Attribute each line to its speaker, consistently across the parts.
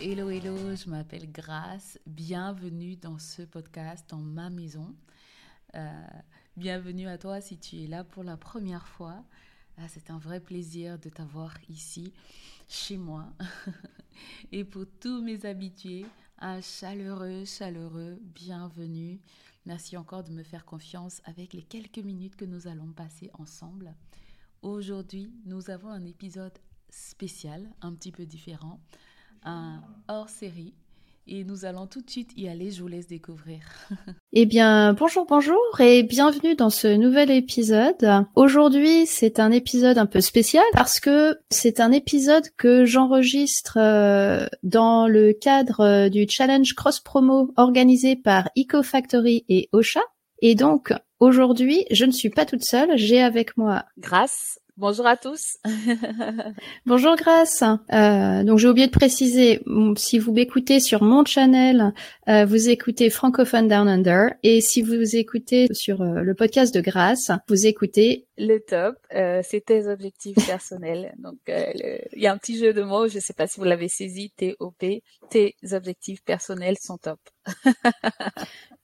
Speaker 1: Hello, hello, je m'appelle Grace. Bienvenue dans ce podcast, dans ma maison. Euh, bienvenue à toi si tu es là pour la première fois. Ah, c'est un vrai plaisir de t'avoir ici, chez moi. Et pour tous mes habitués, un chaleureux, chaleureux bienvenue. Merci encore de me faire confiance avec les quelques minutes que nous allons passer ensemble. Aujourd'hui, nous avons un épisode spécial, un petit peu différent un hors-série et nous allons tout de suite y aller. Je vous laisse découvrir.
Speaker 2: eh bien, bonjour, bonjour et bienvenue dans ce nouvel épisode. Aujourd'hui, c'est un épisode un peu spécial parce que c'est un épisode que j'enregistre euh, dans le cadre euh, du challenge cross promo organisé par EcoFactory et Ocha. Et donc, aujourd'hui, je ne suis pas toute seule. J'ai avec moi
Speaker 3: Grâce Bonjour à tous.
Speaker 2: Bonjour Grace. Euh, donc j'ai oublié de préciser, si vous m'écoutez sur mon channel, euh, vous écoutez Francophone Down Under, et si vous écoutez sur euh, le podcast de Grace, vous écoutez
Speaker 3: le top. Euh, c'est tes objectifs personnels. Donc il y a un petit jeu de mots, je ne sais pas si vous l'avez saisi, TOP. Tes objectifs personnels sont top.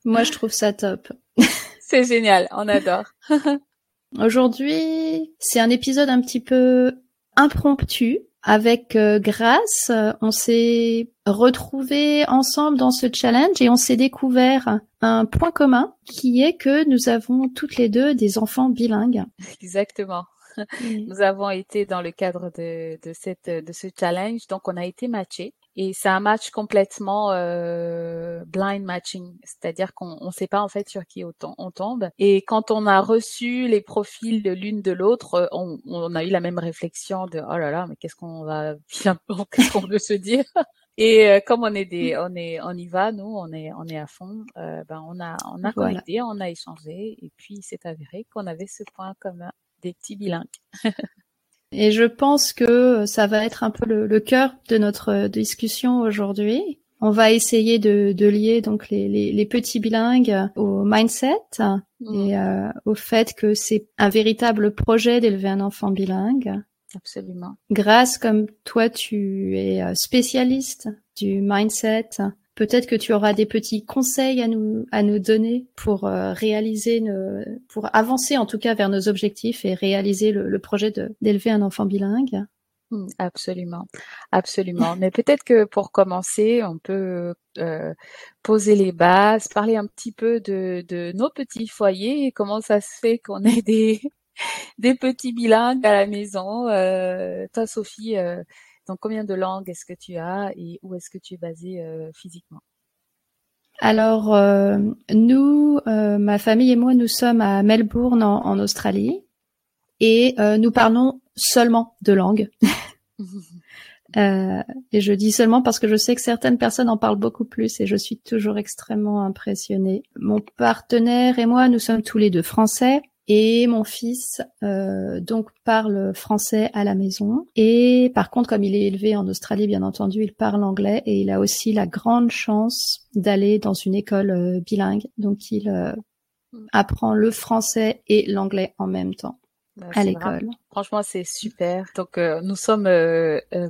Speaker 2: Moi je trouve ça top.
Speaker 3: c'est génial, on adore.
Speaker 2: Aujourd'hui, c'est un épisode un petit peu impromptu. Avec euh, Grâce, on s'est retrouvés ensemble dans ce challenge et on s'est découvert un point commun qui est que nous avons toutes les deux des enfants bilingues.
Speaker 3: Exactement. Nous avons été dans le cadre de, de, cette, de ce challenge, donc on a été matchés. Et c'est un match complètement euh, blind matching, c'est-à-dire qu'on ne sait pas en fait sur qui on, tombe. Et quand on a reçu les profils de l'une de l'autre, euh, on, on, a eu la même réflexion de oh là là, mais qu'est-ce qu'on va bien, qu'est-ce qu'on veut se dire? Et euh, comme on est des, on est, on y va, nous, on est, on est à fond. Euh, ben on a, on a connecté, on a échangé, et puis c'est avéré qu'on avait ce point commun des petits bilingues.
Speaker 2: Et je pense que ça va être un peu le, cœur de notre discussion aujourd'hui. On va essayer de, lier donc les, petits bilingues au mindset mmh. et euh, au fait que c'est un véritable projet d'élever un enfant bilingue.
Speaker 3: Absolument.
Speaker 2: Grâce comme toi, tu es euh, spécialiste du mindset, Peut-être que tu auras des petits conseils à nous à nous donner pour euh, réaliser, pour avancer en tout cas vers nos objectifs et réaliser le, projet d'élever un enfant bilingue.
Speaker 3: Mmh, absolument, absolument. Mais peut-être que pour commencer, on peut euh, poser les bases, parler un petit peu de, de nos petits foyers et comment ça se fait qu'on ait des des petits bilingues à la maison. Euh, toi, Sophie, euh, donc, combien de langues est-ce que tu as et où est-ce que tu es basée euh, physiquement?
Speaker 2: Alors, euh, nous, euh, ma famille et moi, nous sommes à Melbourne, en, Australie, et nous parlons seulement de langues. et je dis seulement parce que je sais que certaines personnes en parlent beaucoup plus et je suis toujours extrêmement impressionnée. Mon partenaire et moi, nous sommes tous les deux français. Et mon fils euh, donc parle français à la maison. Et par contre, comme il est élevé en Australie, bien entendu, il parle anglais et il a aussi la grande chance d'aller dans une école euh, bilingue. Donc il euh, apprend le français et l'anglais en même temps. Bah, à l'école.
Speaker 3: Franchement, c'est super. Donc, nous sommes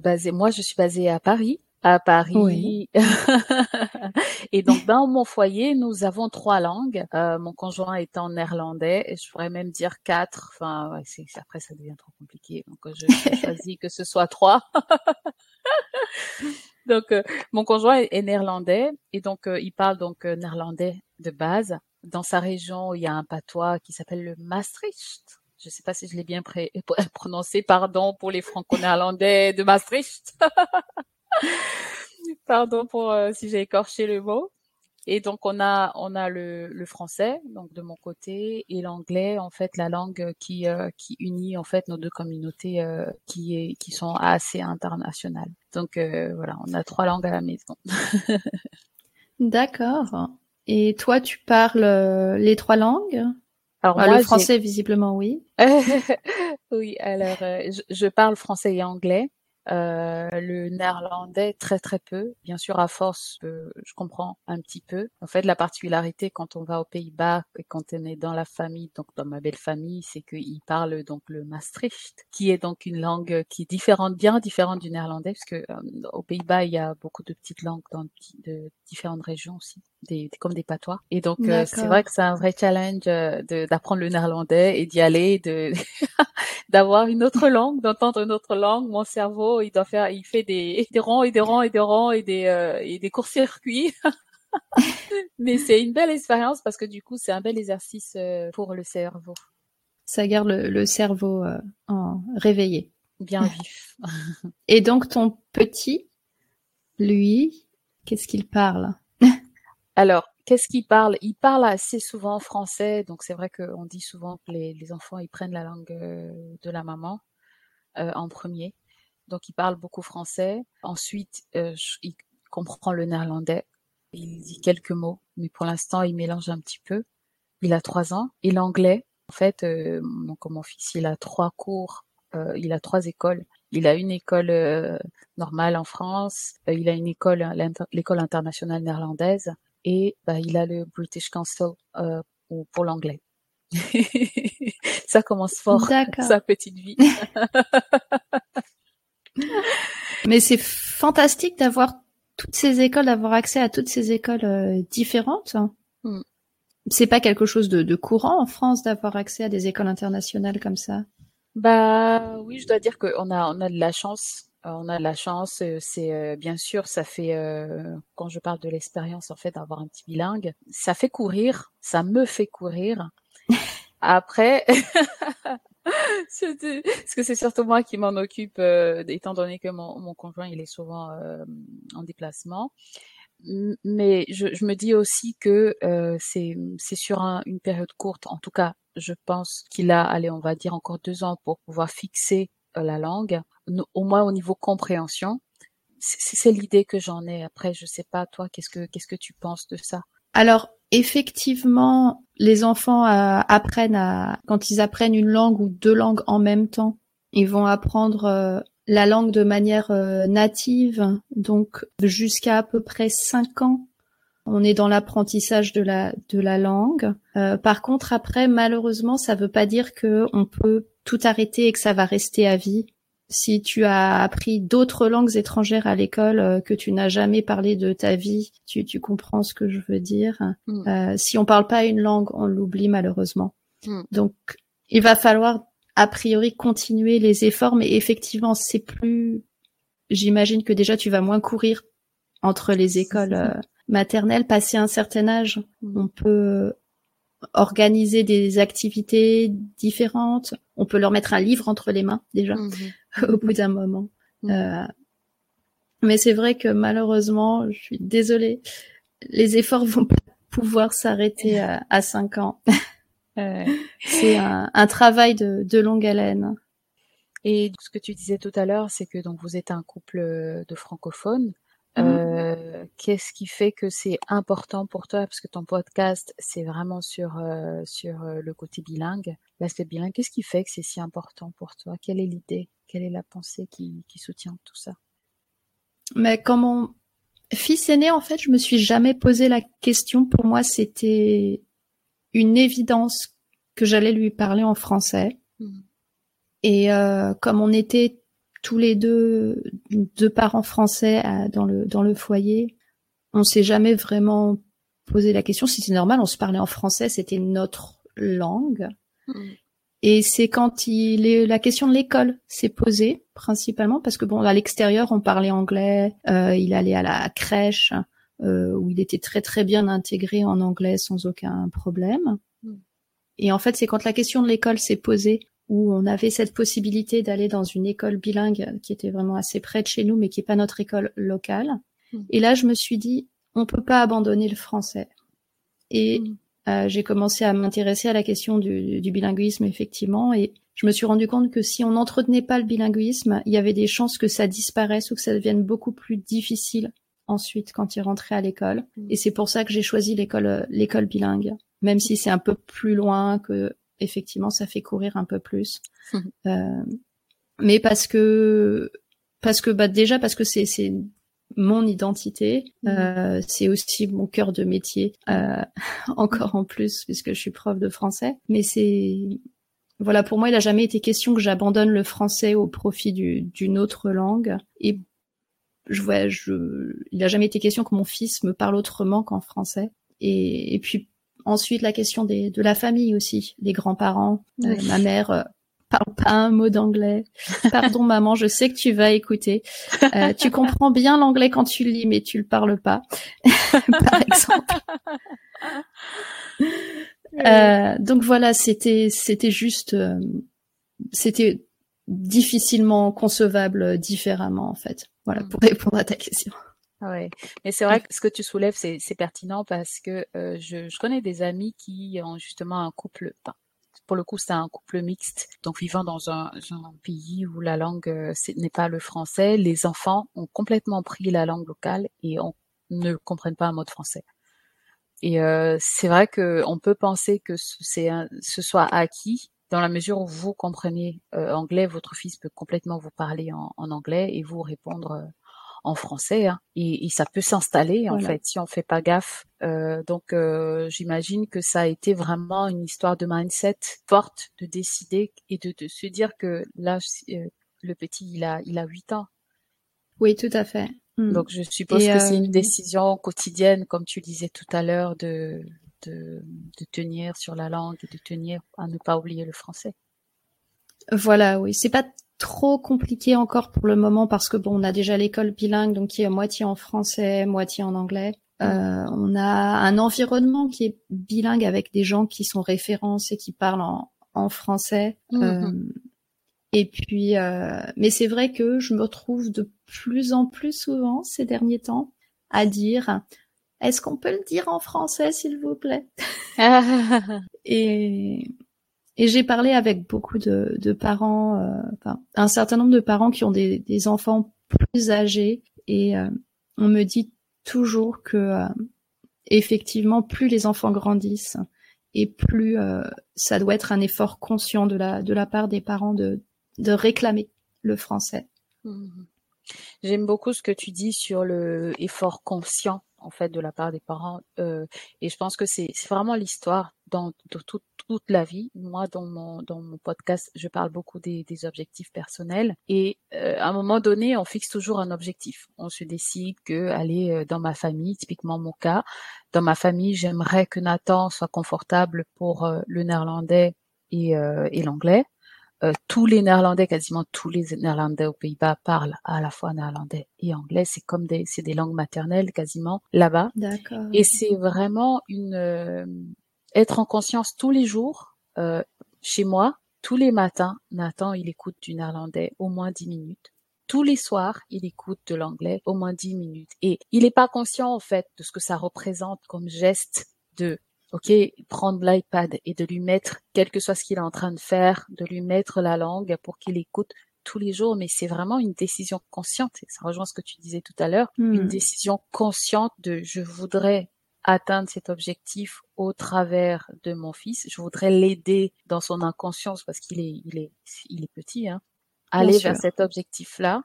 Speaker 3: basés. Moi, je suis basée à Paris à Paris. et donc dans mon foyer, nous avons trois langues. Euh, mon conjoint est en néerlandais et je pourrais même dire quatre. Enfin, ouais, après ça devient trop compliqué. Donc je, choisis que ce soit trois. donc, euh, mon conjoint est, néerlandais et donc il parle donc néerlandais de base. Dans sa région, il y a un patois qui s'appelle le Maastricht. Je ne sais pas si je l'ai bien prononcé. Pardon pour les franco-néerlandais de Maastricht. Pardon pour si j'ai écorché le mot. Et donc on a on a le, le français donc de mon côté et l'anglais en fait la langue qui euh, qui unit en fait nos deux communautés euh, qui est qui sont assez internationales. Donc euh, voilà, on a trois langues à la maison.
Speaker 2: D'accord. Et toi tu parles les trois langues? Alors le français visiblement oui.
Speaker 3: oui, alors je, je, parle français et anglais. Euh, le néerlandais très très peu. Bien sûr, à force, euh, je comprends un petit peu. En fait, la particularité quand on va aux Pays-Bas et quand on est dans la famille, donc dans ma belle famille, c'est qu'ils parlent donc le Maastricht, qui est donc une langue qui est différente, bien différente du néerlandais, parce que euh, aux Pays-Bas, il y a beaucoup de petites langues dans de différentes régions aussi des, comme des patois. Et donc euh, c'est vrai que c'est un vrai challenge euh, d'apprendre le néerlandais et d'y aller, de d'avoir une autre langue, d'entendre une autre langue. Mon cerveau, il doit faire, il fait des, des ronds et des ronds et des ronds et des euh, et des courts-circuits. Mais c'est une belle expérience parce que du coup c'est un bel exercice pour le cerveau.
Speaker 2: Ça garde le, le cerveau en réveillé.
Speaker 3: Bien vif.
Speaker 2: et donc ton petit, lui, qu'est-ce qu'il parle?
Speaker 3: Alors, qu'est-ce qu'il parle? Il parle assez souvent français, donc c'est vrai qu'on dit souvent que les, enfants ils prennent la langue euh, de la maman euh, en premier. Donc il parle beaucoup français. Ensuite, euh, il comprend le néerlandais. Il dit quelques mots, mais pour l'instant il mélange un petit peu. Il a trois ans. Et l'anglais, en fait, donc mon fils il a trois cours, il a trois écoles. Il a une école normale en France, il a une école, l'école internationale néerlandaise, et bah, il a le British Council euh, pour l'anglais. ça commence fort, sa petite vie.
Speaker 2: Mais c'est fantastique d'avoir toutes ces écoles, d'avoir accès à toutes ces écoles euh, différentes. Hmm. C'est pas quelque chose de, de courant en France d'avoir accès à des écoles internationales comme ça?
Speaker 3: Bah oui, je dois dire qu'on a on a de la chance on a de la chance, euh, c'est euh, bien sûr, ça fait quand je parle de l'expérience en fait d'avoir un petit bilingue, ça fait courir, ça me fait courir. Après, parce que c'est surtout moi qui m'en occupe, étant donné que mon, mon, conjoint il est souvent en déplacement. Mais je, je, me dis aussi que c'est c'est sur une période courte. En tout cas, je pense qu'il a, allez, on va dire encore deux ans pour pouvoir fixer la langue au moins au niveau compréhension. C'est l'idée que j'en ai. Après, je sais pas toi, qu'est-ce que qu'est-ce que tu penses de ça?
Speaker 2: Alors effectivement, les enfants euh, apprennent à quand ils apprennent une langue ou deux langues en même temps, ils vont apprendre euh, la langue de manière euh, native, donc jusqu'à à peu près cinq ans. On est dans l'apprentissage de la de la langue. par contre, après, malheureusement, ça veut pas dire que on peut tout arrêter et que ça va rester à vie si tu as appris d'autres langues étrangères à l'école euh, que tu n'as jamais parlé de ta vie, tu, tu comprends ce que je veux dire. Mm. Euh, si on parle pas une langue, on l'oublie malheureusement. Mm. Donc, il va falloir a priori continuer les efforts, mais effectivement, c'est plus. J'imagine que déjà tu vas moins courir entre les écoles maternelles. Passé un certain âge, mm. on peut organiser des activités différentes. On peut leur mettre un livre entre les mains déjà. Mm-hmm. au bout d'un moment. Mm. Euh, mais c'est vrai que malheureusement, je suis désolée, les efforts vont pas pouvoir s'arrêter à, à 5 ans. c'est un, un, travail de, de longue haleine.
Speaker 3: Et ce que tu disais tout à l'heure, c'est que donc vous êtes un couple de francophones. Mm. Euh, Qu'est-ce qui fait que c'est important pour toi? Parce que ton podcast, c'est vraiment sur euh, sur euh, le côté bilingue, l'aspect bilingue. Qu'est-ce qui fait que c'est si important pour toi? Quelle est l'idée? Quelle est la pensée qui, soutient tout ça?
Speaker 2: Mais quand mon fils est né, en fait, je me suis jamais posé la question. Pour moi, c'était une évidence que j'allais lui parler en français. Hmm. Et euh, comme on était tous les deux deux parents français dans le dans le foyer, on s'est jamais vraiment posé la question si c'est normal. On se parlait en français, c'était notre langue. Hmm. Et c'est quand il est, la question de l'école s'est posée principalement parce que bon à l'extérieur on parlait anglais, euh, il allait à la crèche euh, où il était très très bien intégré en anglais sans aucun problème. Mm. Et en fait c'est quand la question de l'école s'est posée où on avait cette possibilité d'aller dans une école bilingue qui était vraiment assez près de chez nous mais qui est pas notre école locale. Mm. Et là je me suis dit on peut pas abandonner le français. Et mm. Euh, j'ai commencé à m'intéresser à la question du, du, bilinguisme effectivement et je me suis rendu compte que si on n'entretenait pas le bilinguisme, il y avait des chances que ça disparaisse ou que ça devienne beaucoup plus difficile ensuite quand il rentrait à l'école. Mm. Et c'est pour ça que j'ai choisi l'école l'école bilingue, même si c'est un peu plus loin que effectivement ça fait courir un peu plus. euh, mais parce que parce que bah déjà parce que c'est c'est mon identité. Mhm. Euh, c'est aussi mon cœur de métier, euh, encore en plus puisque je suis prof de français. Mais c'est voilà, pour moi, il a jamais été question que j'abandonne le français au profit d'une autre langue. Et je vois, je, il a jamais été question que mon fils me parle autrement qu'en français. Et, et, puis ensuite la question des, de la famille aussi, les grands-parents, euh, ma mère parle pas un mot d'anglais. Pardon maman, je sais que tu vas écouter. Euh, tu comprends bien l'anglais quand tu lis, mais tu le parles pas, par exemple. Euh, donc voilà, c'était c'était juste euh, c'était difficilement concevable différemment en fait. Voilà pour mm. répondre à ta question.
Speaker 3: Ouais, mais c'est vrai que ce que tu soulèves c'est pertinent parce que je, je connais des amis qui ont justement un couple, pour le coup, c'est un couple mixte, donc vivant dans un, pays où la langue euh, n'est pas le français, les enfants ont complètement pris la langue locale et on ne comprennent pas un mot de français. Et euh, c'est vrai que on peut penser que c'est ce soit acquis dans la mesure où vous comprenez euh, anglais, votre fils peut complètement vous parler en, en anglais et vous répondre en français hein, et, et, ça peut s'installer en fait si on fait pas gaffe. Euh, donc euh, j'imagine que ça a été vraiment une histoire de mindset forte de décider et de, de se dire que là euh, le petit il a il a huit ans.
Speaker 2: Oui tout à fait.
Speaker 3: Hmm. Donc je suppose que c'est une décision quotidienne comme tu disais tout à l'heure de, de de tenir sur la langue et de tenir à ne pas oublier le français.
Speaker 2: Voilà, oui, c'est pas trop compliqué encore pour le moment parce que bon, on a déjà l'école bilingue, donc qui est moitié en français, moitié en anglais. Euh, on a un environnement qui est bilingue avec des gens qui sont références et qui parlent en, en français. Mhm. Euh, et puis, euh, mais c'est vrai que je me retrouve de plus en plus souvent ces derniers temps à dire est-ce qu'on peut le dire en français, s'il vous plaît? Et et j'ai parlé avec beaucoup de, de parents, euh, enfin, un certain nombre de parents qui ont des, des enfants plus âgés, et euh, on me dit toujours que euh, effectivement, plus les enfants grandissent, et plus ça doit être un effort conscient de la de la part des parents de de réclamer le français. Mmh.
Speaker 3: J'aime beaucoup ce que tu dis sur le effort conscient en fait de la part des parents euh, et je pense que c'est vraiment l'histoire dans, toute, toute la vie. Moi, dans mon dans mon podcast, je parle beaucoup des, des objectifs personnels et euh, à un moment donné, on fixe toujours un objectif. On se décide que aller euh, dans ma famille, typiquement mon cas, dans ma famille, j'aimerais que Nathan soit confortable pour le néerlandais et, et l'anglais. Euh, tous les Néerlandais, quasiment tous les Néerlandais aux Pays-Bas parlent à la fois néerlandais et anglais. C'est comme des, c'est des langues maternelles quasiment là-bas.
Speaker 2: D'accord.
Speaker 3: Et c'est vraiment une euh, être en conscience tous les jours. Euh, chez moi, tous les matins, Nathan, il écoute du néerlandais au moins dix minutes. Tous les soirs, il écoute de l'anglais au moins dix minutes. Et il n'est pas conscient, en fait, de ce que ça représente comme geste de ok, prendre l'iPad et de lui mettre, quel que soit ce qu'il est en train de faire, de lui mettre la langue pour qu'il écoute tous les jours, mais c'est vraiment une décision consciente. Ça rejoint ce que tu disais tout à l'heure, une hmm. décision consciente de je voudrais atteindre cet objectif au travers de mon fils. Je voudrais l'aider dans son inconscience parce qu'il est, il est, il est petit, hein, aller vers cet objectif-là.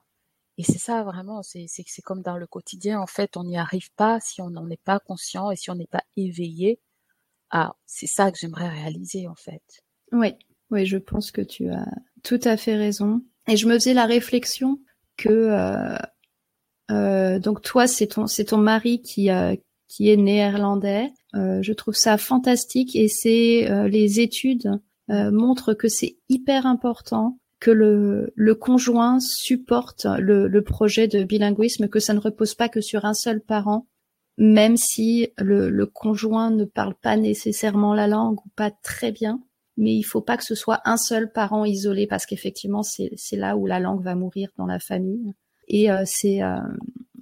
Speaker 3: Et c'est ça vraiment, c'est, c'est, c'est comme dans le quotidien. En fait, on n'y arrive pas si on n'en est pas conscient et si on n'est pas éveillé ah, c'est ça que j'aimerais réaliser en fait.
Speaker 2: Oui, oui, je pense que tu as tout à fait raison. Et je me faisais la réflexion que euh, euh, donc toi, c'est ton c'est ton mari qui euh, qui est néerlandais. je trouve ça fantastique et c'est les études euh, montre que c'est hyper important que le, le conjoint supporte le, le, projet de bilinguisme, que ça ne repose pas que sur un seul parent, même si le, le, conjoint ne parle pas nécessairement la langue ou pas très bien. Mais il faut pas que ce soit un seul parent isolé parce qu'effectivement c'est là où la langue va mourir dans la famille. Et euh, c'est euh,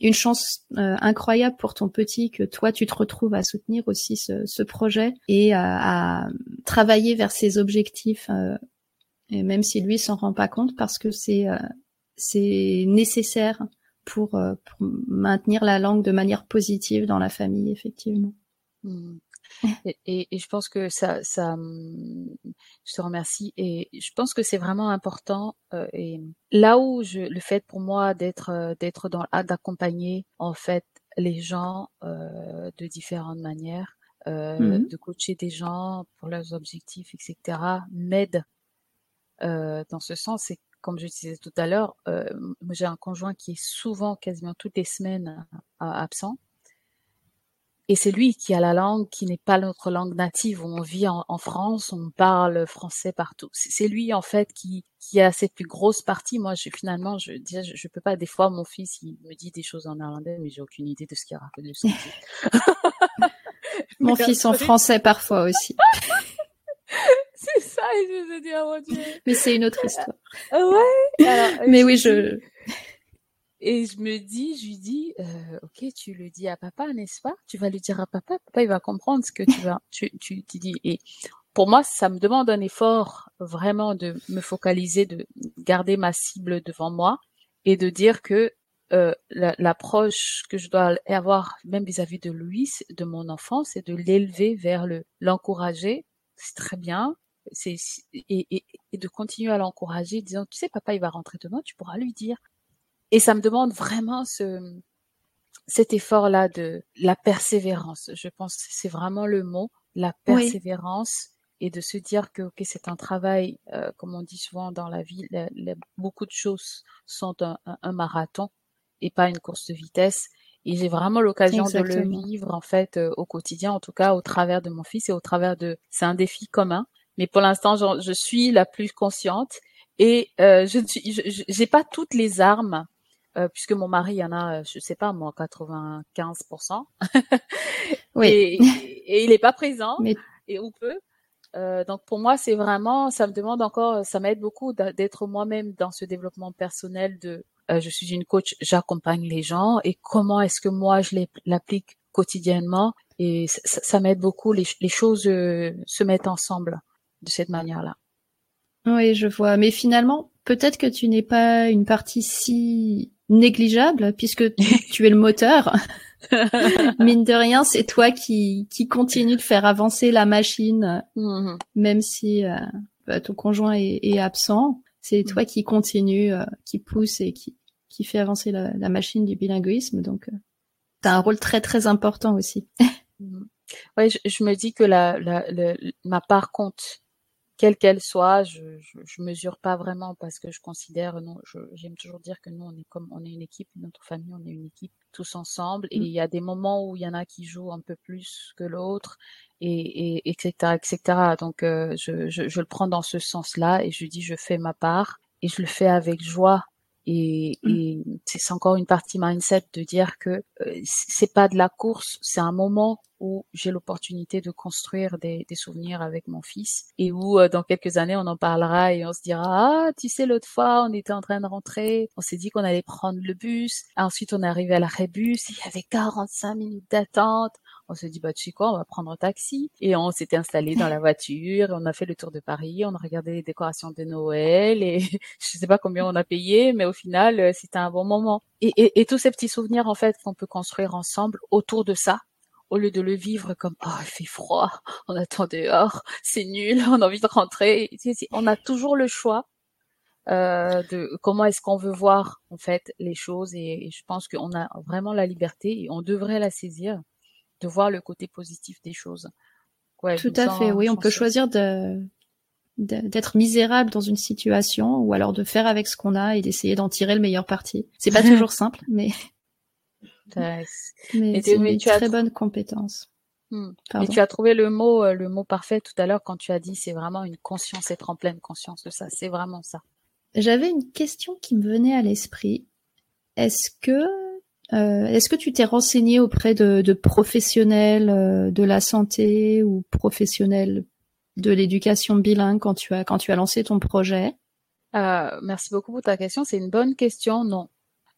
Speaker 2: une chance euh, incroyable pour ton petit que toi tu te retrouves à soutenir aussi ce, ce projet et à travailler vers ses objectifs et même si lui s'en rend pas compte parce que c'est euh, c'est nécessaire pour, euh, pour, maintenir la langue de manière positive dans la famille effectivement.
Speaker 3: Mmh. Et, et, je pense que ça, ça, je te remercie. Et je pense que c'est vraiment important. Euh, et là où je, le fait pour moi d'être, d'être dans, d'accompagner en fait les gens euh, de différentes manières, euh, mmh. de coacher des gens pour leurs objectifs, etc., m'aide euh, dans ce sens. C'est comme je disais tout à l'heure, euh, j'ai un conjoint qui est souvent, quasiment toutes les semaines, euh, absent. Et c'est lui qui a la langue qui n'est pas notre langue native. On vit en, en France, on parle français partout. C'est lui en fait qui, qui a cette plus grosse partie. Moi, je, finalement, je je, je, peux pas. Des fois, mon fils, il me dit des choses en néerlandais, mais j'ai aucune idée de ce qu'il raconte.
Speaker 2: mon fils en français parfois aussi.
Speaker 3: c'est ça, et je me dis, oh mon Dieu.
Speaker 2: Mais c'est une autre histoire.
Speaker 3: Ouais.
Speaker 2: Alors, Mais oui, je.
Speaker 3: Et je me dis, je lui dis, euh, ok, tu le dis à papa, n'est-ce pas? Tu vas le dire à papa, papa il va comprendre ce que tu vas, tu, tu, tu dis. Et pour moi, ça me demande un effort vraiment de me focaliser, de garder ma cible devant moi et de dire que euh, l'approche que je dois avoir, même vis-à-vis de Louis, de mon enfant, c'est de l'élever vers le l'encourager. C'est très bien, et, et, et, de continuer à l'encourager, disant tu sais papa il va rentrer demain, tu pourras lui dire. Et ça me demande vraiment ce cet effort là de la persévérance. Je pense que c'est vraiment le mot, la persévérance. Et de se dire que ok c'est un travail, euh, comme on dit souvent dans la vie, beaucoup de choses sont un, un, marathon et pas une course de vitesse. Et j'ai vraiment l'occasion de le vivre en fait euh, au quotidien, en tout cas au travers de mon fils et au travers de. C'est un défi commun mais pour l'instant, je suis la plus consciente et euh, je j'ai pas toutes les armes euh, puisque mon mari il y en a, je sais pas moi, 95%. oui. Et, et, il est pas présent mais... et ou peu. Euh, donc pour moi, c'est vraiment, ça me demande encore, ça m'aide beaucoup d'être moi-même dans ce développement personnel de. Euh, je suis une coach, j'accompagne les gens et comment est-ce que moi je l'applique quotidiennement? Et ça, ça m'aide beaucoup. Les, les choses euh, se mettent ensemble de cette manière-là.
Speaker 2: Oui, je vois. Mais finalement, peut-être que tu n'es pas une partie si négligeable puisque tu es le moteur. Mine de rien, c'est toi qui, qui continue de faire avancer la machine, mm-hmm. même si euh, bah, ton conjoint est, absent. C'est toi qui continue, euh, qui pousse et qui, qui fait avancer la, machine du bilinguisme. Donc, euh, tu as un rôle très très important aussi.
Speaker 3: Mm-hmm. Ouais, je, je, me dis que la, la, ma part compte quelle qu'elle soit, je, je, je, mesure pas vraiment parce que je considère, non, j'aime toujours dire que nous, on est comme, on est une équipe, notre famille, on est une équipe tous ensemble. Et mmh. il y a des moments où il y en a qui jouent un peu plus que l'autre, et, et etc., etc. Donc, euh, je, je, je, le prends dans ce sens-là et je dis, je fais ma part et je le fais avec joie. Et, mmh. et c'est encore une partie mindset de dire que euh, c'est pas de la course, c'est un moment où j'ai l'opportunité de construire des, des, souvenirs avec mon fils et où euh, dans quelques années on en parlera et on se dira ah tu sais l'autre fois on était en train de rentrer on s'est dit qu'on allait prendre le bus ensuite on est arrivé à l'arrêt bus il y avait 45 minutes d'attente on s'est dit bah tu sais quoi on va prendre un taxi. Et on s'était installé dans la voiture on a fait le tour de Paris on a regardé les décorations de Noël et je sais pas combien on a payé mais au final euh, c'était un bon moment. Et, et, et tous ces petits souvenirs en fait qu'on peut construire ensemble autour de ça au lieu de le vivre comme oh il fait froid, on attend dehors, c'est nul, on a envie de rentrer. On a toujours le choix euh, de comment est-ce qu'on veut voir en fait les choses. Et, je pense qu'on a vraiment la liberté et on devrait la saisir de voir le côté positif des choses.
Speaker 2: Ouais, Tout à fait, oui, on peut choisir de d'être misérable dans une situation ou alors de faire avec ce qu'on a et d'essayer d'en tirer le meilleur parti. C'est pas toujours simple, mais
Speaker 3: mais
Speaker 2: c'est une très bonne compétence.
Speaker 3: Hmm. Et tu as trouvé le mot, euh, le mot parfait tout à l'heure quand tu as dit c'est vraiment une conscience, être en pleine conscience de ça. C'est vraiment ça.
Speaker 2: J'avais une question qui me venait à l'esprit. Est-ce que, euh, est-ce que tu t'es renseigné auprès de, de professionnels euh, de la santé ou professionnels de l'éducation bilingue quand tu as quand tu as lancé ton projet?
Speaker 3: Euh, Merci beaucoup pour ta question. C'est une bonne question. Non,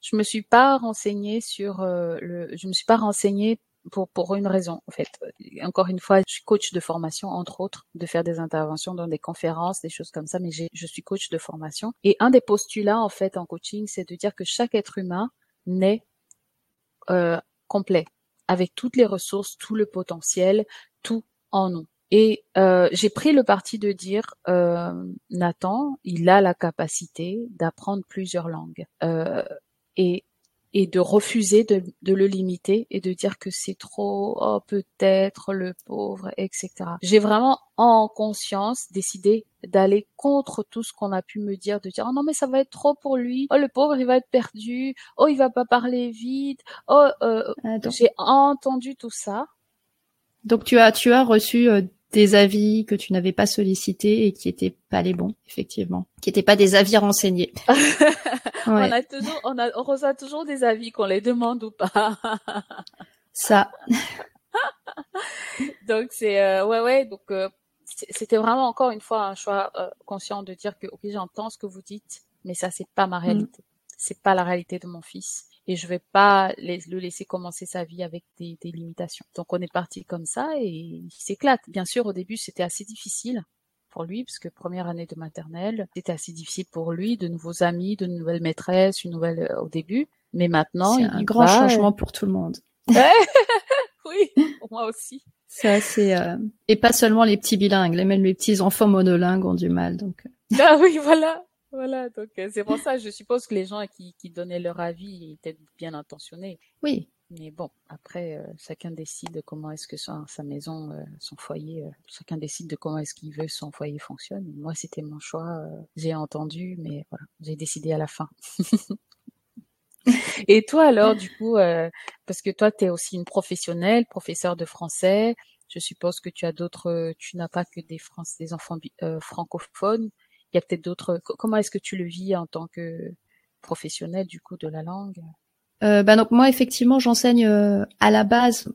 Speaker 3: je me suis pas renseignée sur euh, le. Je me suis pas renseignée pour, pour une raison, en fait. Encore une fois, je suis coach de formation, entre autres, de faire des interventions dans des conférences, des choses comme ça, mais je suis coach de formation. Et un des postulats, en fait, en coaching, c'est de dire que chaque être humain naît euh, complet, avec toutes les ressources, tout le potentiel, tout en nous. Et euh, j'ai pris le parti de dire, euh, Nathan, il a la capacité d'apprendre plusieurs langues. Euh, et et de refuser de, de, le limiter et de dire que c'est trop, oh peut-être le pauvre, etc. J'ai vraiment en conscience décidé d'aller contre tout ce qu'on a pu me dire, de dire oh non mais ça va être trop pour lui, oh le pauvre il va être perdu, oh il va pas parler vite, oh euh, j'ai entendu tout ça.
Speaker 2: Donc tu as tu as reçu euh, des avis que tu n'avais pas sollicités et qui étaient pas les bons, effectivement, qui n'étaient pas des avis renseignés.
Speaker 3: on a toujours, on, a, on reçoit toujours des avis qu'on les demande ou pas.
Speaker 2: Ça.
Speaker 3: donc c'est euh, ouais ouais donc euh, c'était vraiment encore une fois un choix euh, conscient de dire que ok j'entends ce que vous dites mais ça c'est pas ma mm. réalité c'est pas la réalité de mon fils et je vais pas le laisser commencer sa vie avec des, des limitations. Donc on est parti comme ça et il s'éclate. Bien sûr, au début, c'était assez difficile pour lui, parce que première année de maternelle, c'était assez difficile pour lui, de nouveaux amis, de nouvelles maîtresses, une nouvelle euh, au début. Mais maintenant,
Speaker 2: c'est un grand changement pour tout le monde.
Speaker 3: oui, pour moi aussi.
Speaker 2: C'est euh... et pas seulement les petits bilingues, même les petits enfants monolingues ont du mal. Donc.
Speaker 3: Euh. Ah oui, voilà. Voilà, donc euh, c'est pour ça, je suppose que les gens qui, qui donnaient leur avis étaient bien intentionnés.
Speaker 2: Oui.
Speaker 3: Mais bon, après, euh, chacun décide comment est-ce que sa, sa maison, euh, son foyer, chacun décide de comment est-ce qu'il veut que son foyer fonctionne. Moi, c'était mon choix, j'ai entendu, mais voilà, j'ai décidé à la fin. Et toi alors, du coup, parce que toi, tu es aussi une professionnelle, professeur de français, je suppose que tu as d'autres, tu n'as pas que des, France, des enfants francophones, il y a peut-être d'autres. Comment est-ce que tu le vis en tant que professionnel du coup de la langue?
Speaker 2: Euh, bah donc moi effectivement j'enseigne euh, à la base,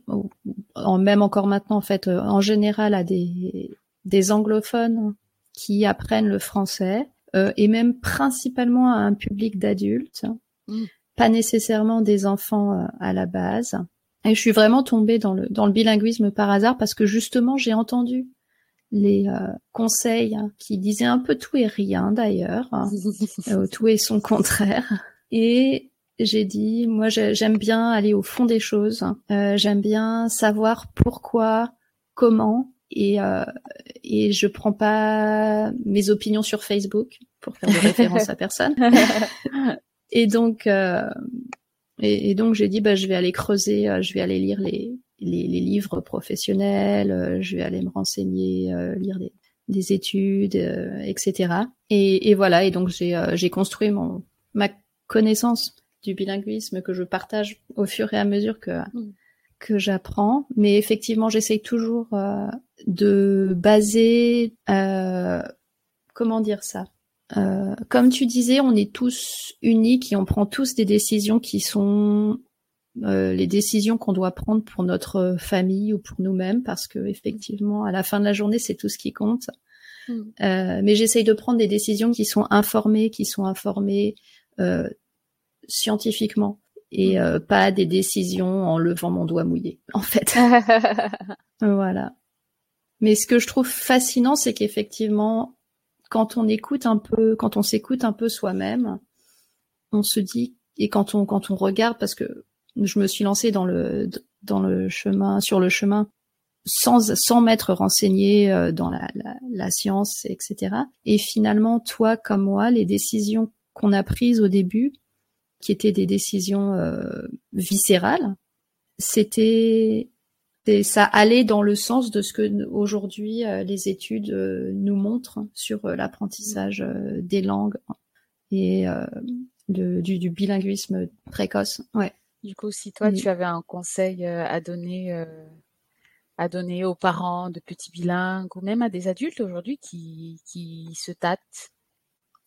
Speaker 2: en, même encore maintenant en fait, euh, en général à des des anglophones qui apprennent le français euh, et même principalement à un public d'adultes, mmh. pas nécessairement des enfants à la base. Et je suis vraiment tombée dans le dans le bilinguisme par hasard parce que justement j'ai entendu les euh, conseils qui disaient un peu tout et rien d'ailleurs, hein. euh, tout et son contraire. Et j'ai dit, moi j'aime bien aller au fond des choses, euh, j'aime bien savoir pourquoi, comment, et, et je prends pas mes opinions sur Facebook pour faire de référence à personne. et donc, et, donc j'ai dit, bah, je vais aller creuser, je vais aller lire les, les, les, livres professionnels, euh, je vais aller me renseigner, euh, lire des, des études, euh, etc. Et, et, voilà, et donc j'ai construit mon ma connaissance du bilinguisme que je partage au fur et à mesure que mm. que j'apprends. Mais effectivement, j'essaye toujours de baser, comment dire ça. comme tu disais, on est tous uniques et on prend tous des décisions qui sont euh, les décisions qu'on doit prendre pour notre famille ou pour nous-mêmes, parce que effectivement, à la fin de la journée, c'est tout ce qui compte. Mm. Euh, mais j'essaye de prendre des décisions qui sont informées, qui sont informées euh, scientifiquement et mm. euh, pas des décisions en levant mon doigt mouillé, en fait. voilà. Mais ce que je trouve fascinant, c'est qu'effectivement, quand on écoute un peu, quand on s'écoute un peu soi-même, on se dit et quand on quand on regarde, parce que je me suis lancée dans le dans le chemin sur le chemin sans sans m'être renseignée euh, dans la, la, la, science etc et finalement toi comme moi les décisions qu'on a prises au début qui étaient des décisions euh, viscérales c'était ça allait dans le sens de ce que aujourd'hui euh, les études nous montrent sur l'apprentissage des langues et du, du bilinguisme précoce. Ouais
Speaker 3: du coup, si toi, tu avais un conseil euh, à donner euh, à donner aux parents de petits bilingues ou même à des adultes aujourd'hui qui, qui se tâtent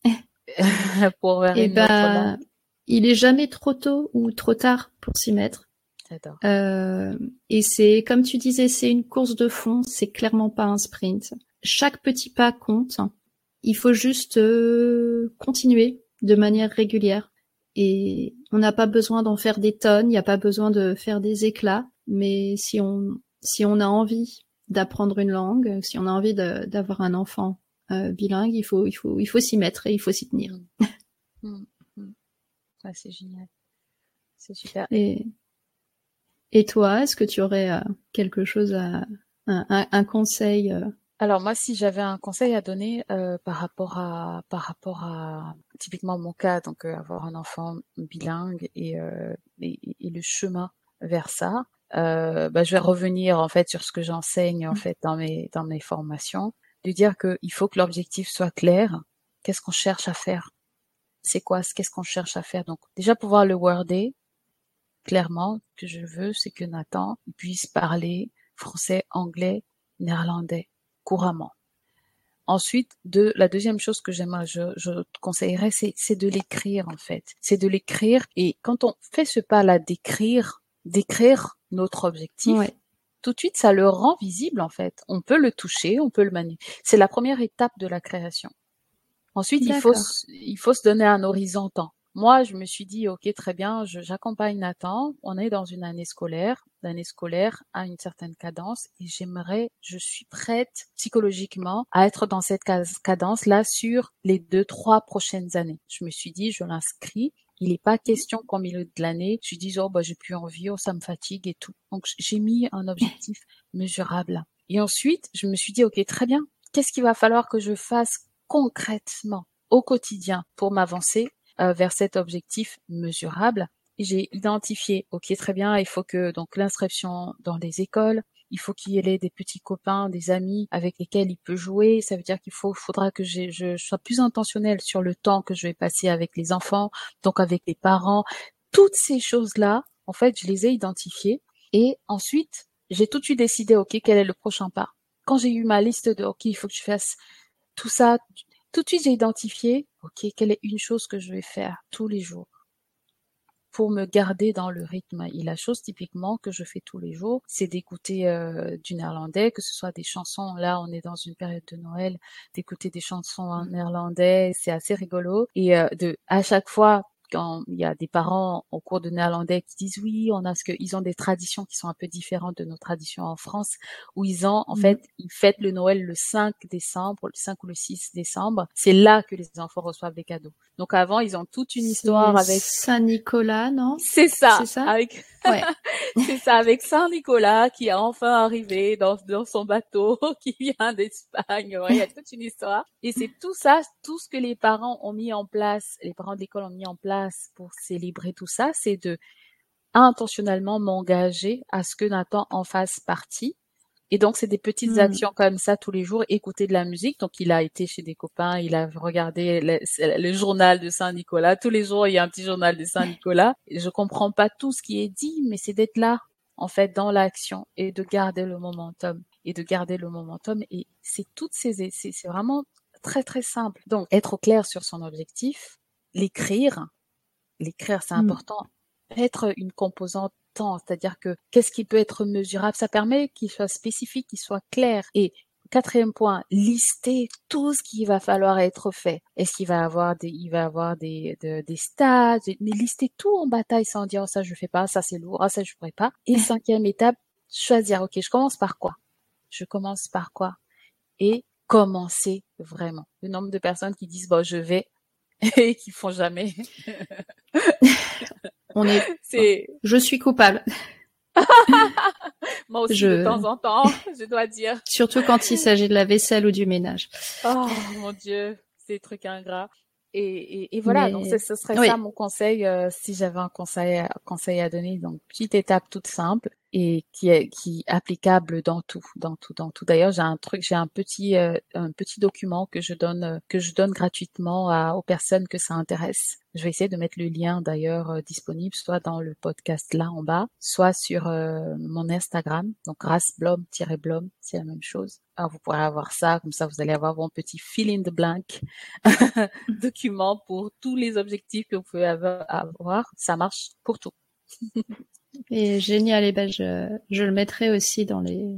Speaker 2: pour vers eh ben, Il est jamais trop tôt ou trop tard pour s'y mettre. Euh, et c'est, comme tu disais, c'est une course de fond, c'est clairement pas un sprint. Chaque petit pas compte. Il faut juste euh, continuer de manière régulière. Et on n'a pas besoin d'en faire des tonnes, il n'y a pas besoin de faire des éclats. Mais si on, si on a envie d'apprendre une langue, si on a envie d'avoir un enfant euh, bilingue, il faut, il faut, il faut s'y mettre et il faut s'y tenir.
Speaker 3: Mm. Mm. Mm. c'est génial. C'est super.
Speaker 2: Et, et toi, est-ce que tu aurais euh, quelque chose à, un, un, conseil euh?
Speaker 3: Alors moi, si j'avais un conseil à donner par rapport à, par rapport à typiquement mon cas, donc avoir un enfant bilingue et, et, et, le chemin vers ça, bah, je vais revenir en fait sur ce que j'enseigne en fait dans mes dans mes formations de dire qu'il faut que l'objectif soit clair. Qu'est-ce qu'on cherche à faire? C'est quoi Qu'est-ce qu'on cherche à faire? Donc déjà pouvoir le worder clairement. Ce que je veux, c'est que Nathan puisse parler français, anglais, néerlandais couramment. Ensuite, de la deuxième chose que j'aimerais, je, je conseillerais, c'est de l'écrire en fait. C'est de l'écrire et quand on fait ce pas-là d'écrire, d'écrire notre objectif, tout de suite, ça le rend visible en fait. On peut le toucher, on peut le manier. C'est la première étape de la création. Ensuite, il faut, il faut se donner un horizon temps. Moi, je me suis dit, ok, très bien, j'accompagne Nathan. On est dans une année scolaire, l'année scolaire à une certaine cadence, et j'aimerais, je suis prête psychologiquement à être dans cette cadence-là sur les deux, trois prochaines années. Je me suis dit, je l'inscris il n'est pas question qu'au milieu de l'année, je dise, oh, bah, j'ai plus envie, oh, ça me fatigue et tout. Donc, j'ai mis un objectif mesurable. Et ensuite, je me suis dit, OK, très bien. Qu'est-ce qu'il va falloir que je fasse concrètement au quotidien pour m'avancer euh, vers cet objectif mesurable? J'ai identifié, OK, très bien, il faut que, donc, l'inscription dans les écoles, il faut qu'il ait des petits copains, des amis avec lesquels il peut jouer. Ça veut dire qu'il faut, faudra que je, je sois plus intentionnel sur le temps que je vais passer avec les enfants, donc avec les parents. Toutes ces choses-là, en fait, je les ai identifiées. Et ensuite, j'ai tout de suite décidé, OK, quel est le prochain pas. Quand j'ai eu ma liste de, OK, il faut que je fasse tout ça, tout de suite, j'ai identifié, OK, quelle est une chose que je vais faire tous les jours pour me garder dans le rythme? Et la chose typiquement que je fais tous les jours, c'est d'écouter euh, du néerlandais, que ce soit des chansons. Là, on est dans une période de Noël, d'écouter des chansons en néerlandais, c'est assez rigolo. Et euh, de à chaque fois quand il y a des parents au cours de néerlandais qui disent oui, on a ce que ils ont des traditions qui sont un peu différentes de nos traditions en France, où ils ont en mmh fait ils fêtent le Noël le 5 décembre, le 5 ou le 6 décembre. C'est là que les enfants reçoivent des cadeaux. Donc avant, ils ont toute une histoire avec
Speaker 2: Saint Nicolas, non?
Speaker 3: C'est ça. C'est ça? Avec Ouais. c'est ça, avec Saint Nicolas qui est enfin arrivé dans, dans son bateau, qui vient d'Espagne. il y a toute une histoire. Et c'est tout ça, tout ce que les parents ont mis en place, les parents d'école ont mis en place pour célébrer tout ça, c'est de intentionnellement m'engager à ce que Nathan en fasse partie et donc, c'est des petites mmh. actions comme ça tous les jours, écouter de la musique. Donc, il a été chez des copains, il a regardé le, journal de Saint-Nicolas. Tous les jours, il y a un petit journal de Saint-Nicolas. Je comprends pas tout ce qui est dit, mais c'est d'être là, en fait, dans l'action et de garder le momentum. Et de garder le momentum. Et c'est toutes ces, c'est vraiment très, très simple. Donc, être au clair sur son objectif, l'écrire. L'écrire, c'est mmh. important. Être une composante c'est-à-dire que qu'est-ce qui peut être mesurable? Ça permet qu'il soit spécifique, qu'il soit clair. Et quatrième point, lister tout ce qui va falloir être fait. Est-ce qu'il va avoir des, il va avoir des, des stages, mais lister tout en bataille sans dire oh, ça je fais pas, ça c'est lourd, ah, ça je pourrais pas. Et cinquième étape, choisir. Ok, je commence par quoi? Je commence par quoi? Et commencer vraiment. Le nombre de personnes qui disent bon je vais et qui font jamais.
Speaker 2: On est. C'est. Je suis coupable.
Speaker 3: Moi aussi de temps en temps, je dois dire.
Speaker 2: Surtout quand il s'agit de la vaisselle ou du ménage.
Speaker 3: Oh mon dieu, c'est trucs ingrats. Et, et, voilà, donc ce serait ça mon conseil euh, si j'avais un conseil, conseil à donner. Donc petite étape toute simple, et qui est qui est applicable dans tout, dans tout, dans tout. D'ailleurs, j'ai un truc, j'ai un petit euh, un petit document que je donne euh, que je donne gratuitement à, aux personnes que ça intéresse. Je vais essayer de mettre le lien d'ailleurs euh, disponible soit dans le podcast là en bas, soit sur mon Instagram, donc grasblom-blom, c'est la même chose. Alors vous pourrez avoir ça, comme ça vous allez avoir mon petit fill in the blank document pour tous les objectifs que vous pouvez avoir. Ça marche pour tout.
Speaker 2: Et génial, et ben je, je le mettrai aussi dans les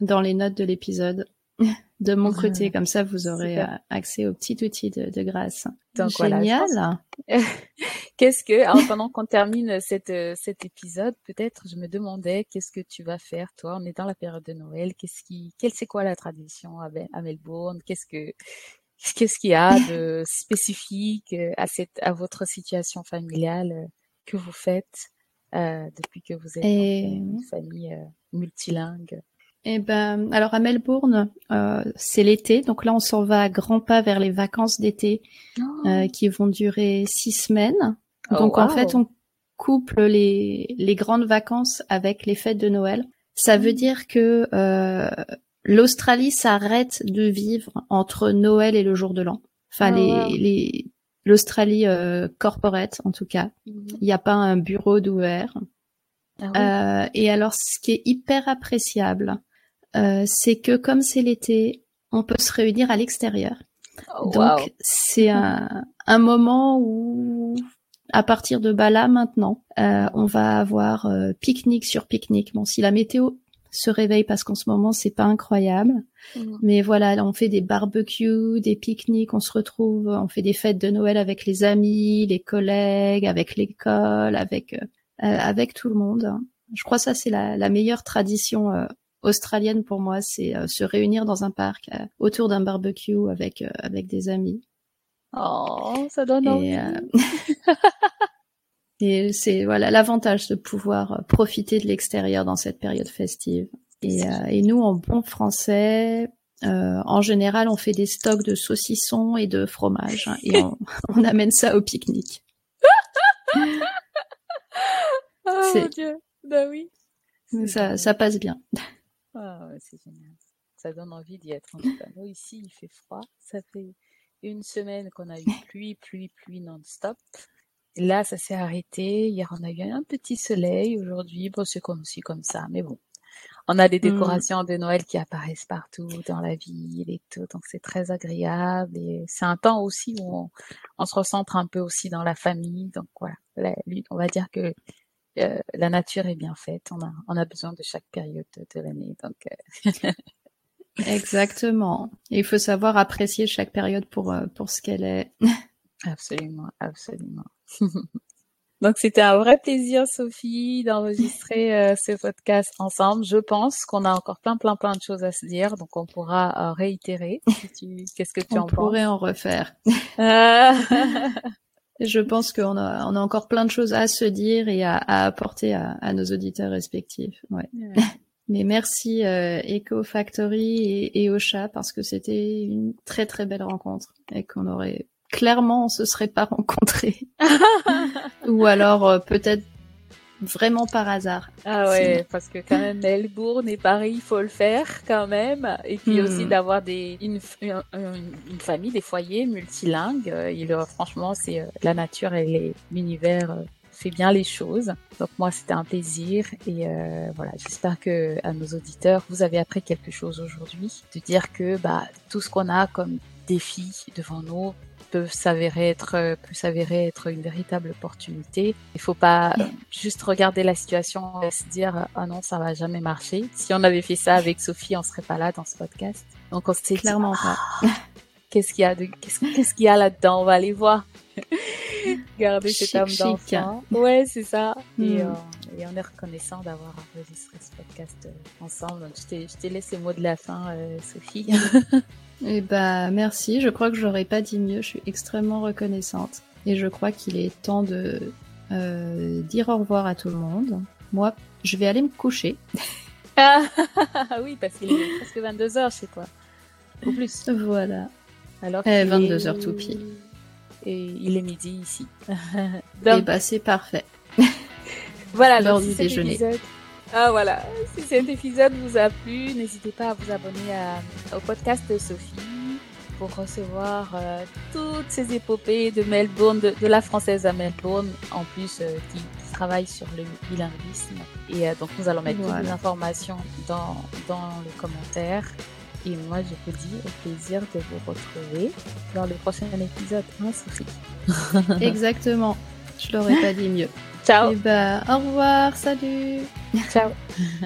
Speaker 2: dans les notes de l'épisode. De mon côté, comme ça vous aurez euh, accès au petit outil de, de grâce. Donc, génial.
Speaker 3: qu'est-ce que alors pendant qu'on termine cette, euh, cet épisode, peut-être je me demandais qu'est-ce que tu vas faire toi? On est dans la période de Noël. Qu'est-ce qui, quelle c'est quoi la tradition à, à Melbourne? Qu'est-ce que qu'est-ce qu'il y a de spécifique euh, à cette à votre situation familiale que vous faites? euh, depuis que vous êtes une famille euh, multilingue
Speaker 2: eh ben, alors à Melbourne, euh, c'est l'été, donc là on s'en va à grands pas vers les vacances d'été oh. qui vont durer six semaines. Oh, donc en fait, on couple les, les grandes vacances avec les fêtes de Noël. Ça veut mmh. dire que l'Australie s'arrête de vivre entre Noël et le jour de l'an. Enfin, oh, les, les, l'Australie euh, corporate en tout cas. Mhm. Il n'y a pas un bureau d'ouvert. Ah euh, et alors, ce qui est hyper appréciable, euh, c'est que comme c'est l'été, on peut se réunir à l'extérieur. Oh, Donc, c'est un, un, moment où, à partir de bah là maintenant, on va avoir pique-nique sur pique-nique. Bon, si la météo se réveille parce qu'en ce moment c'est pas incroyable. Mmh. Mais voilà, on fait des barbecues, des pique-niques, on se retrouve, on fait des fêtes de Noël avec les amis, les collègues, avec l'école, avec euh, euh, avec tout le monde. Je crois que ça c'est la, la, meilleure tradition euh, australienne pour moi, c'est se réunir dans un parc autour d'un barbecue avec avec des amis.
Speaker 3: Oh, ça donne envie.
Speaker 2: Et c'est voilà l'avantage de pouvoir euh, profiter de l'extérieur dans cette période festive. Et, euh, et nous, en bon français, euh, en général, on fait des stocks de saucissons et de fromage hein, et on, on, amène ça au pique-nique.
Speaker 3: oh mon Dieu, bah oui.
Speaker 2: Ça, ça passe bien.
Speaker 3: Ah ouais, c'est génial. Ça donne envie d'y être. En nous ici, il fait froid. Ça fait une semaine qu'on a eu pluie, pluie, pluie non-stop. Là, ça s'est arrêté. Hier, on a eu un petit soleil. Aujourd'hui, bon, c'est comme ci, comme ça. Mais bon, on a des mmh. décorations de Noël qui apparaissent partout dans la ville et tout. Donc, c'est très agréable. Et c'est un temps aussi où on, se recentre un peu aussi dans la famille. Donc, voilà. on va dire que euh, la nature est bien faite. On a, on a besoin de chaque période de, l'année. Donc, euh,
Speaker 2: Exactement. Et il faut savoir apprécier chaque période pour, euh, pour ce qu'elle est.
Speaker 3: absolument, absolument. Donc c'était un vrai plaisir, Sophie, d'enregistrer euh, ce podcast ensemble. Je pense qu'on a encore plein, plein, plein de choses à se dire, donc on pourra euh, réitérer. Qu'est-ce que tu
Speaker 2: on
Speaker 3: en
Speaker 2: penses? On pourrait en refaire. Je pense qu'on a, on a encore plein de choses à se dire et à, à apporter à, à, nos auditeurs respectifs. Ouais. Mais merci euh, Eco Factory et, et Ocha parce que c'était une très très belle rencontre et qu'on aurait clairement on se serait pas rencontrés. Ou alors euh, peut-être vraiment par hasard.
Speaker 3: Ah ouais, parce que quand même Melbourne et Paris, il faut le faire quand même. Et puis hmm. aussi d'avoir des une, une, famille, des foyers multilingues. Il, franchement, c'est euh, la nature et l'univers euh, fait bien les choses. Donc moi, c'était un plaisir et voilà, j'espère que à nos auditeurs, vous avez appris quelque chose aujourd'hui, de dire que bah tout ce qu'on a comme défi devant nous peut s'avérer être peut s'avérer être une véritable opportunité. Il faut pas juste regarder la situation et se dire ah non ça va jamais marcher. Si on avait fait ça avec Sophie, on serait pas là dans ce podcast. Donc on s'est
Speaker 2: clairement pas.
Speaker 3: Ah, qu'est-ce qu'il y a de qu'est-ce qu'il y a là-dedans? On va aller voir. Garder cette âme d'enfant. Ouais, c'est ça. Et, hmm. euh, et, on est reconnaissant d'avoir enregistré ce podcast euh, ensemble. Donc, je t'ai laissé le mot de la fin, euh, Sophie.
Speaker 2: Eh bah merci, je crois que j'aurais pas dit mieux, je suis extrêmement reconnaissante. Et je crois qu'il est temps de euh, dire au revoir à tout le monde. Moi, je vais aller me coucher.
Speaker 3: Ah oui, parce qu'il est presque 22h chez toi. Ou plus.
Speaker 2: Voilà. Alors eh, 22h tout pile.
Speaker 3: Et il est midi ici.
Speaker 2: Donc... Eh bah c'est parfait.
Speaker 3: voilà, l'heure du déjeuner. Ah voilà, si cet épisode vous a plu, n'hésitez pas à vous abonner au podcast de Sophie pour recevoir euh, toutes ces épopées de Melbourne, de, la française à Melbourne, en plus euh, qui, travaille sur le bilinguisme. Et euh, donc nous allons mettre toutes les informations dans, dans le commentaire. Et moi, je vous dis au plaisir de vous retrouver dans le prochain épisode, hein, Sophie?
Speaker 2: Exactement. Je l'aurais pas dit mieux.
Speaker 3: Ciao.
Speaker 2: Et eh bah, ben, au revoir, salut.
Speaker 3: Ciao.